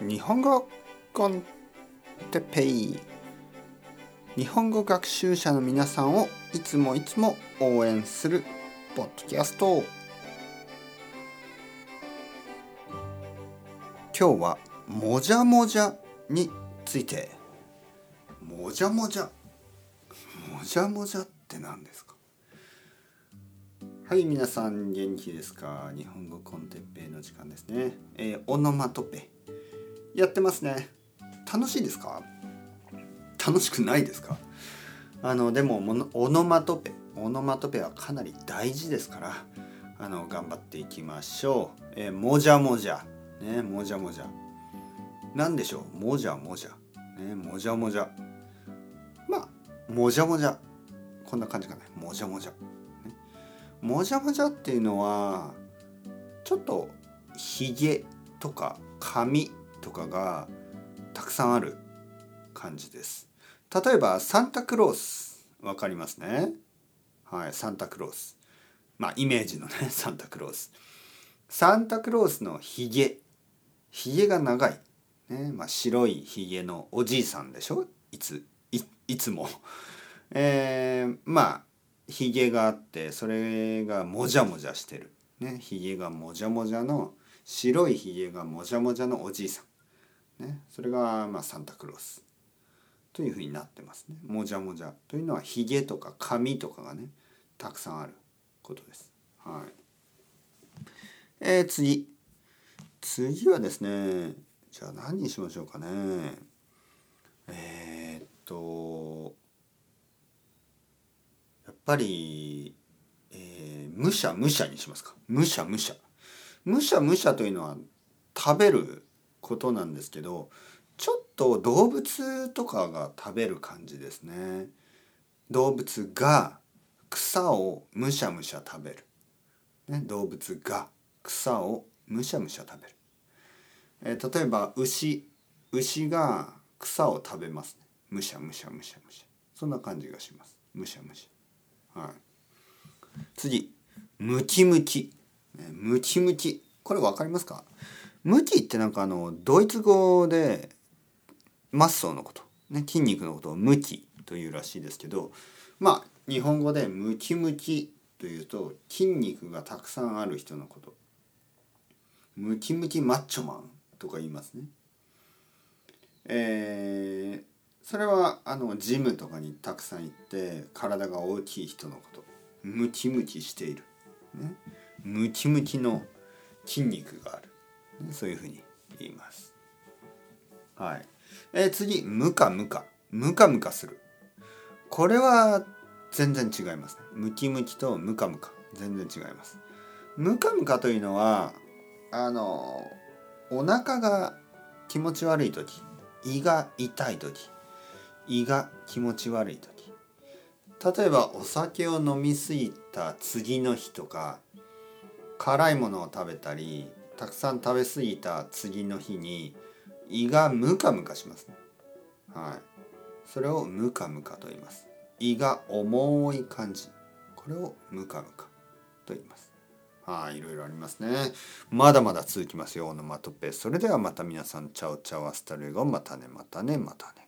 日本語コンテペイ。日本語学習者の皆さんをいつもいつも応援するポッドキャスト。今日はもじゃもじゃについて。もじゃもじゃ？もじゃもじゃって何ですか？はい皆さん元気ですか？日本語コンテッペイの時間ですね、えー、オノマトペ。やってますね。楽しいですか？楽しくないですか？あのでもオノマトペオノマトペはかなり大事ですからあの頑張っていきましょう、えー、もじゃもじゃ。ねもじゃもじゃ。何でしょう？もじゃもじゃ。ねもじゃもじゃ。まあもじゃもじゃ。こんな感じかな。もじゃもじゃ。ね。もじゃもじゃっていうのはちょっとひげとか髪とかがたくさんある感じです。例えばサンタクロースわかりますね？はいサンタクロース。まあイメージのね サンタクロース。サンタクロースのひげひげが長い、ねまあ、白いひげのおじいさんでしょ？いついいつも。えー、まあひげがあってそれがもじゃもじゃしてる。ねひげがもじゃもじゃの白いひげがもじゃもじゃのおじいさん、ね、それがまあサンタクロース。というふうになってますね。もじゃもじゃ。というのはひげとか髪とかがねたくさんあることです。はい。えー、次。次はですねじゃあ何にしましょうかね。えー、っとやっぱり、えー、むしゃむしゃにしますか。むしゃむしゃ。むしゃむしゃというのは食べることなんですけどちょっと動物とかが食べる感じですね。動物が草をむしゃむしゃ食べる、ね、動物が草をむしゃむしゃ食べる、えー、例えば牛。牛が草を食べますね。むしゃむしゃむしゃむしゃ。そんな感じがします。むしゃむしゃ。はい、次。ムキムキ。ムキムキ。これ分かりますか？ムキってなんかあのドイツ語でマッソーのこと、ね、筋肉のことをムキというらしいですけどまあ日本語でムキムキというと筋肉がたくさんある人のこと。ムキムキマッチョマンとか言いますね。えー、それはあのジムとかにたくさん行って体が大きい人のこと。ムキムキしている、ね、ムキムキの筋肉がある、そういうふうに言います。はい。えー、次ムカムカ。ムカムカする。これは全然違いますね。ムキムキとムカムカ。全然違います。ムカムカというのはあのお腹が気持ち悪い時胃が痛い時胃が気持ち悪い時。例えばお酒を飲み過ぎた次の日とか辛いものを食べたりたくさん食べ過ぎた次の日に胃がムカムカしますね。はい。それをムカムカと言います。胃が重い感じ。これをムカムカと言います。はい、いろいろありますね。まだまだ続きますよ、オノマトペ。それではまた皆さん、 chao chao hasta luego、またね、またね、またね。